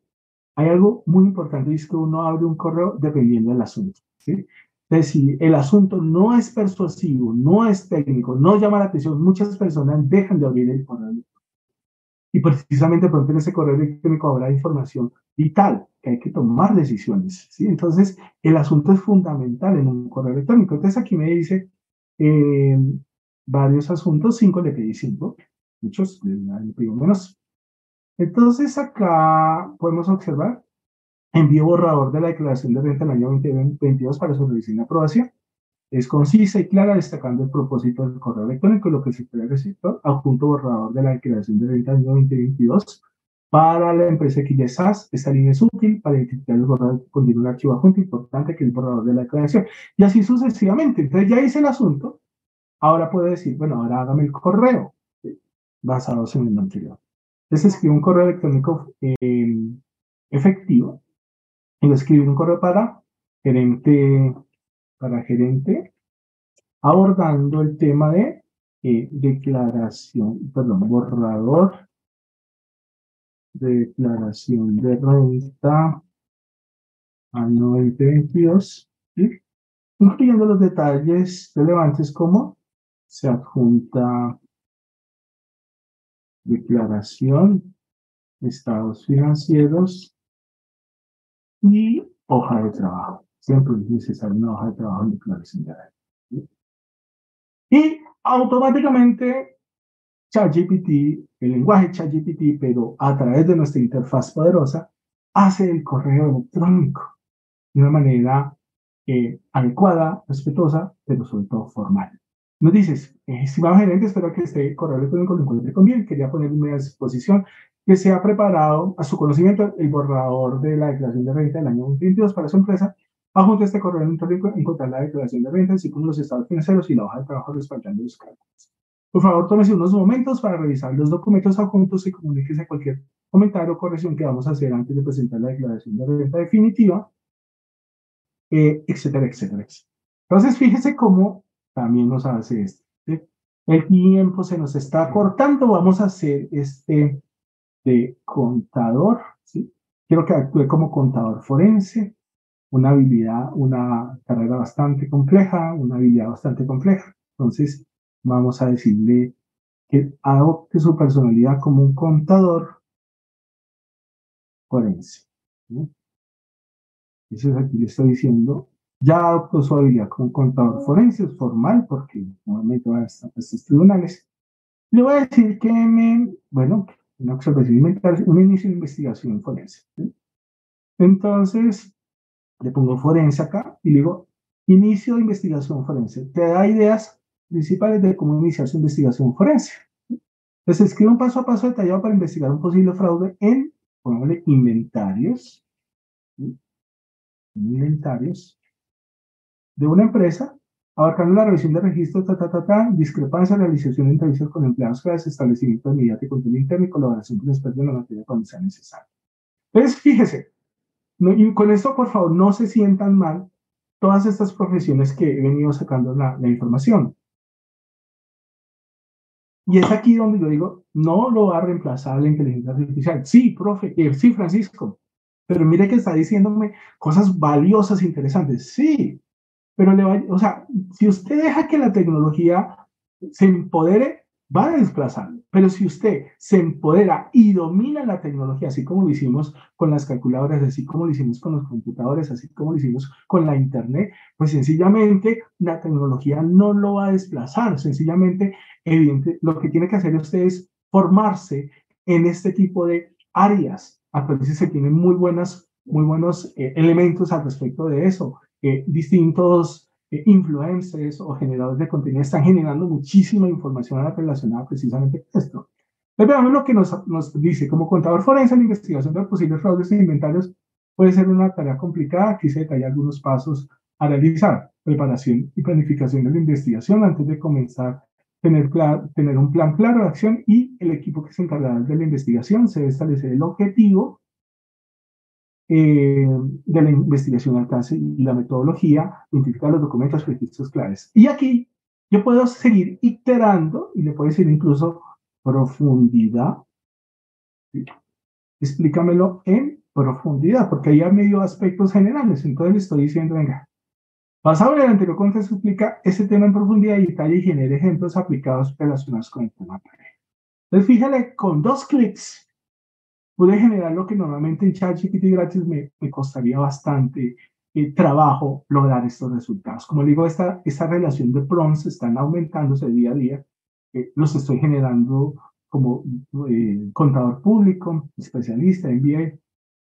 hay algo muy importante es que uno abre un correo dependiendo del asunto. ¿sí? Entonces, si el asunto no es persuasivo, no es técnico, no llama la atención, muchas personas dejan de abrir el correo Y precisamente por en ese correo electrónico habrá información vital, que hay que tomar decisiones. ¿sí? Entonces, el asunto es fundamental en un correo electrónico. Entonces, aquí me dice eh, varios asuntos, cinco le pedí cinco, muchos, le menos. Entonces, acá podemos observar envío borrador de la declaración de renta del año 2022 para su revisión y aprobación. Es concisa y clara, destacando el propósito del correo electrónico lo que se espera del receptor, adjunto borrador de la declaración de renta del año 2022 para la empresa SAS, esta línea es útil para identificar el borrador que contiene un archivo adjunto importante que es el borrador de la declaración. Y así sucesivamente. Entonces ya hice el asunto. Ahora puedo decir, bueno, ahora hágame el correo basado en el anterior. Entonces escribo un correo electrónico eh, efectivo y escribir un correo para gerente, para gerente, abordando el tema de eh, declaración, perdón, borrador de declaración de renta año 2022, incluyendo los detalles relevantes como se adjunta declaración, estados financieros, y hoja de trabajo. Siempre es una hoja de trabajo en declaración de Y automáticamente ChatGPT, el lenguaje ChatGPT, pero a través de nuestra interfaz poderosa, hace el correo electrónico de una manera eh, adecuada, respetuosa, pero sobre todo formal. Nos dices, estimado gerente, espero que este correo electrónico lo encuentre con bien. Quería ponerme a disposición que se ha preparado a su conocimiento el borrador de la declaración de renta del año 2022 para su empresa. Adjunto este correo electrónico encontrar la declaración de renta, así como los estados financieros y la hoja de trabajo respaldando los cálculos. Por favor, tómese unos momentos para revisar los documentos adjuntos y comuníquese cualquier comentario o corrección que vamos a hacer antes de presentar la declaración de renta definitiva, eh, etcétera, etcétera, etcétera. Entonces, fíjese cómo también nos hace esto. El tiempo se nos está cortando, vamos a hacer este de contador, ¿sí? Quiero que actúe como contador forense, una habilidad, una carrera bastante compleja, una habilidad bastante compleja. Entonces, vamos a decirle que adopte su personalidad como un contador forense. Eso es aquí le estoy diciendo. Ya adoptó su habilidad como contador forense, es formal, porque normalmente va a estar en estos tribunales. Le voy a decir que me, bueno, una observación un inicio de investigación forense. Entonces, le pongo forense acá y le digo, inicio de investigación forense. Te da ideas principales de cómo iniciar su investigación forense. Entonces, escribe un paso a paso detallado para investigar un posible fraude en, pongámosle, inventarios, inventarios de una empresa abarcando la revisión de registros, ta, ta, ta, ta, discrepancia, realización de entrevistas con empleados claves, establecimiento de medidas de contenido interno y colaboración con expertos en la materia cuando sea necesario. Entonces, fíjese, y con esto, por favor, no se sientan mal todas estas profesiones que he venido sacando la, la información. Y es aquí donde yo digo, no lo va a reemplazar la inteligencia artificial. Sí, profe, eh, sí, Francisco, pero mire que está diciéndome cosas valiosas, interesantes. Sí, pero le va, o sea, si usted deja que la tecnología se empodere, va a desplazar. Pero si usted se empodera y domina la tecnología, así como lo hicimos con las calculadoras, así como lo hicimos con los computadores, así como lo hicimos con la Internet, pues sencillamente la tecnología no lo va a desplazar. Sencillamente, evidente, lo que tiene que hacer usted es formarse en este tipo de áreas. Actualmente se tienen muy, buenas, muy buenos eh, elementos al respecto de eso distintos eh, influencers o generadores de contenido están generando muchísima información relacionada precisamente con esto. Entonces veamos lo que nos, nos dice. Como contador forense, la investigación de posibles fraudes en inventarios puede ser una tarea complicada. Aquí se detalla algunos pasos a realizar. Preparación y planificación de la investigación antes de comenzar tener, tener un plan claro de acción y el equipo que se encargará de la investigación se debe establecer el objetivo eh, de la investigación alcance y la metodología, identificar los documentos, registros claves. Y aquí yo puedo seguir iterando y le puedo decir incluso profundidad. Explícamelo en profundidad, porque ahí hay medio aspectos generales. Entonces le estoy diciendo, venga, basado en el anterior contexto, explica ese tema en profundidad y detalle y genera ejemplos aplicados relacionados con el tema. Entonces, fíjale, con dos clics pude generar lo que normalmente en ChatGPT gratis me, me costaría bastante eh, trabajo lograr estos resultados. Como digo, esta, esta relación de prompts están aumentándose día a día. Eh, los estoy generando como eh, contador público, especialista, MBA,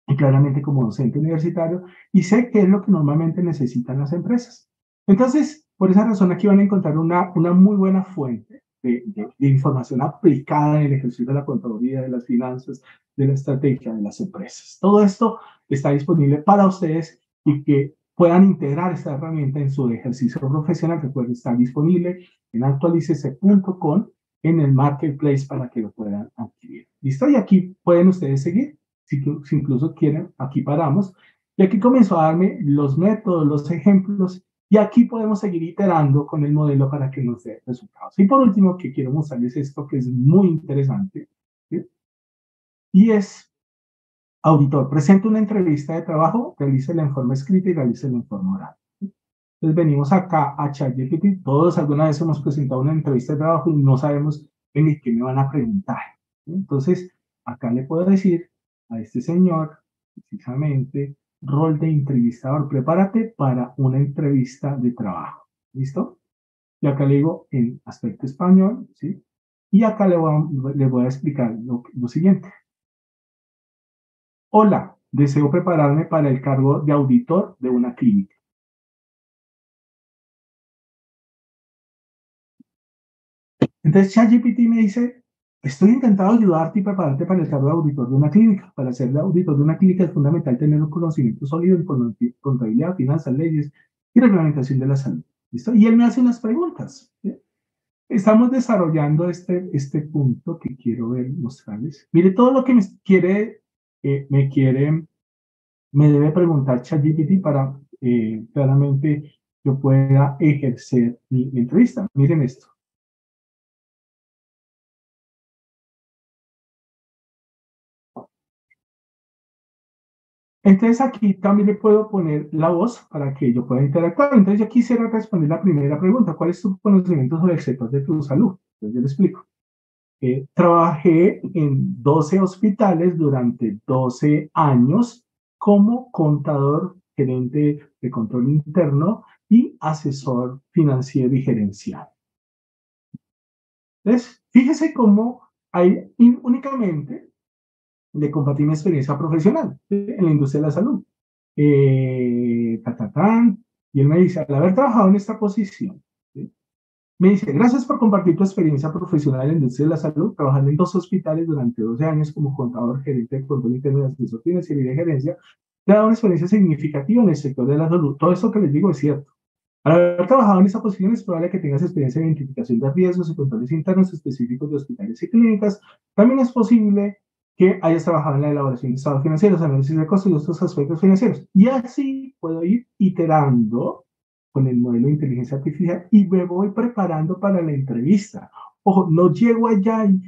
y claramente como docente universitario, y sé qué es lo que normalmente necesitan las empresas. Entonces, por esa razón aquí van a encontrar una, una muy buena fuente de, de, información aplicada en el ejercicio de la contaduría, de las finanzas, de la estrategia de las empresas. Todo esto está disponible para ustedes y que puedan integrar esta herramienta en su ejercicio profesional. Recuerden, está disponible en actualicese.com en el marketplace para que lo puedan adquirir. ¿Listo? Y aquí pueden ustedes seguir. Si, si incluso quieren, aquí paramos. Y aquí comenzó a darme los métodos, los ejemplos. Y aquí podemos seguir iterando con el modelo para que nos dé resultados. Y por último, que quiero mostrarles esto que es muy interesante. Y es Auditor, presenta una entrevista de trabajo, realice la informe escrita y realice la informe oral. Entonces venimos acá a ChatGPT, todos alguna vez hemos presentado una entrevista de trabajo y no sabemos en qué me van a preguntar. Entonces, acá le puedo decir a este señor, precisamente, rol de entrevistador, prepárate para una entrevista de trabajo. ¿Listo? Y acá le digo en aspecto español, ¿sí? Y acá le voy a, le voy a explicar lo, lo siguiente. Hola, deseo prepararme para el cargo de auditor de una clínica. Entonces ChatGPT me dice, estoy intentando ayudarte y prepararte para el cargo de auditor de una clínica. Para ser auditor de una clínica es fundamental tener un conocimiento sólido en contabilidad, finanzas, leyes y reglamentación de la salud. ¿Listo? Y él me hace unas preguntas. Estamos desarrollando este, este punto que quiero ver, mostrarles. Mire todo lo que me quiere me quiere, me debe preguntar ChatGPT para eh, claramente yo pueda ejercer mi, entrevista. Miren esto. Entonces aquí también le puedo poner la voz para que yo pueda interactuar. Entonces yo quisiera responder la primera pregunta. ¿Cuál es tu conocimiento sobre el sector de tu salud? Entonces yo le explico. Eh, trabajé en 12 hospitales durante 12 años como contador, gerente de control interno y asesor financiero y gerencial. Entonces, fíjese cómo hay únicamente le compartí mi experiencia profesional en la industria de la salud. Eh, y él me dice, al haber trabajado en esta posición, me dice, gracias por compartir tu experiencia profesional en la industria de la salud, trabajando en dos hospitales durante 12 años como contador, gerente de control interno de asesor financiero y de gerencia. Te ha dado una experiencia significativa en el sector de la salud. Todo esto que les digo es cierto. Al haber trabajado en esa posición es probable que tengas experiencia en identificación de riesgos y controles internos específicos de hospitales y clínicas. También es posible que hayas trabajado en la elaboración de estados financieros, análisis de costos y otros aspectos financieros. Y así puedo ir iterando con el modelo de inteligencia artificial y me voy preparando para la entrevista. Ojo, no llego allá y,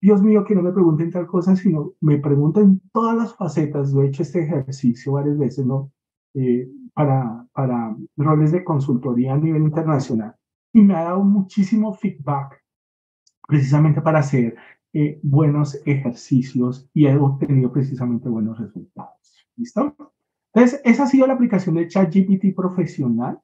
Dios mío, que no me pregunten tal cosa, sino me preguntan todas las facetas. Yo he hecho este ejercicio varias veces, ¿no? Eh, para, para roles de consultoría a nivel internacional. Y me ha dado muchísimo feedback precisamente para hacer eh, buenos ejercicios y he obtenido precisamente buenos resultados. ¿Listo? Entonces, esa ha sido la aplicación de ChatGPT profesional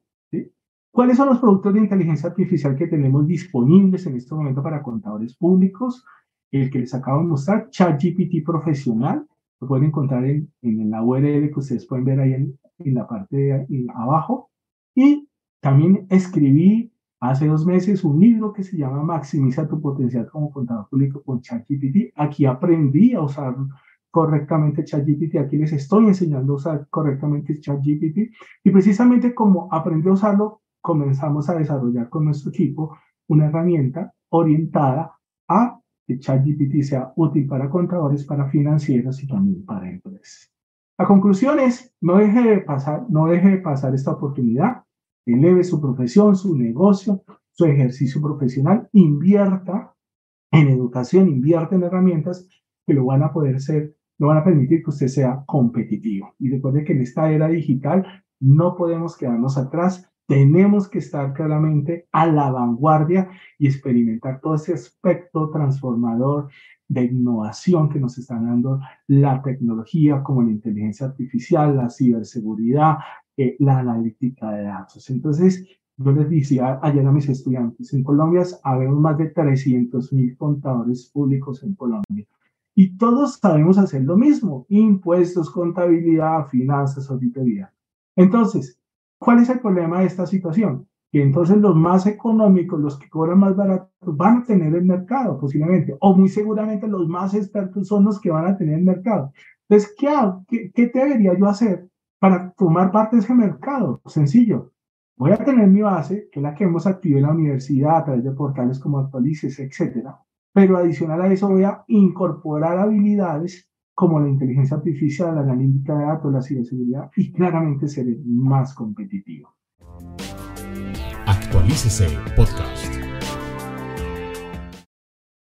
¿Cuáles son los productos de inteligencia artificial que tenemos disponibles en este momento para contadores públicos? El que les acabo de mostrar, ChatGPT profesional, lo pueden encontrar en, en la URL que ustedes pueden ver ahí en, en la parte de abajo. Y también escribí hace dos meses un libro que se llama Maximiza tu potencial como contador público con ChatGPT. Aquí aprendí a usar correctamente ChatGPT. Aquí les estoy enseñando a usar correctamente ChatGPT. Y precisamente como aprendí a usarlo, comenzamos a desarrollar con nuestro equipo una herramienta orientada a que ChatGPT sea útil para contadores, para financieros y también para empresas. La conclusión es, no deje de pasar, no deje de pasar esta oportunidad, eleve su profesión, su negocio, su ejercicio profesional, invierta en educación, invierta en herramientas que lo van a poder ser, lo van a permitir que usted sea competitivo. Y recuerde que en esta era digital no podemos quedarnos atrás, tenemos que estar claramente a la vanguardia y experimentar todo ese aspecto transformador de innovación que nos están dando la tecnología como la inteligencia artificial, la ciberseguridad, eh, la analítica de datos. Entonces, yo les decía ayer a mis estudiantes, en Colombia habemos más de 300 mil contadores públicos en Colombia. Y todos sabemos hacer lo mismo, impuestos, contabilidad, finanzas, auditoría. Entonces, ¿cuál es el problema de esta situación? Que entonces los más económicos, los que cobran más barato, van a tener el mercado posiblemente, o muy seguramente los más expertos son los que van a tener el mercado. Entonces, ¿qué? ¿Qué, qué debería yo hacer para formar parte de ese mercado? Sencillo, Voy a tener mi base, que es la que hemos activado en la universidad a través de portales como Actualices, etcétera. Pero adicional a eso voy a incorporar habilidades como la inteligencia artificial, la analítica de datos, la ciberseguridad y claramente seré más competitivo.
Actualícese Podcast.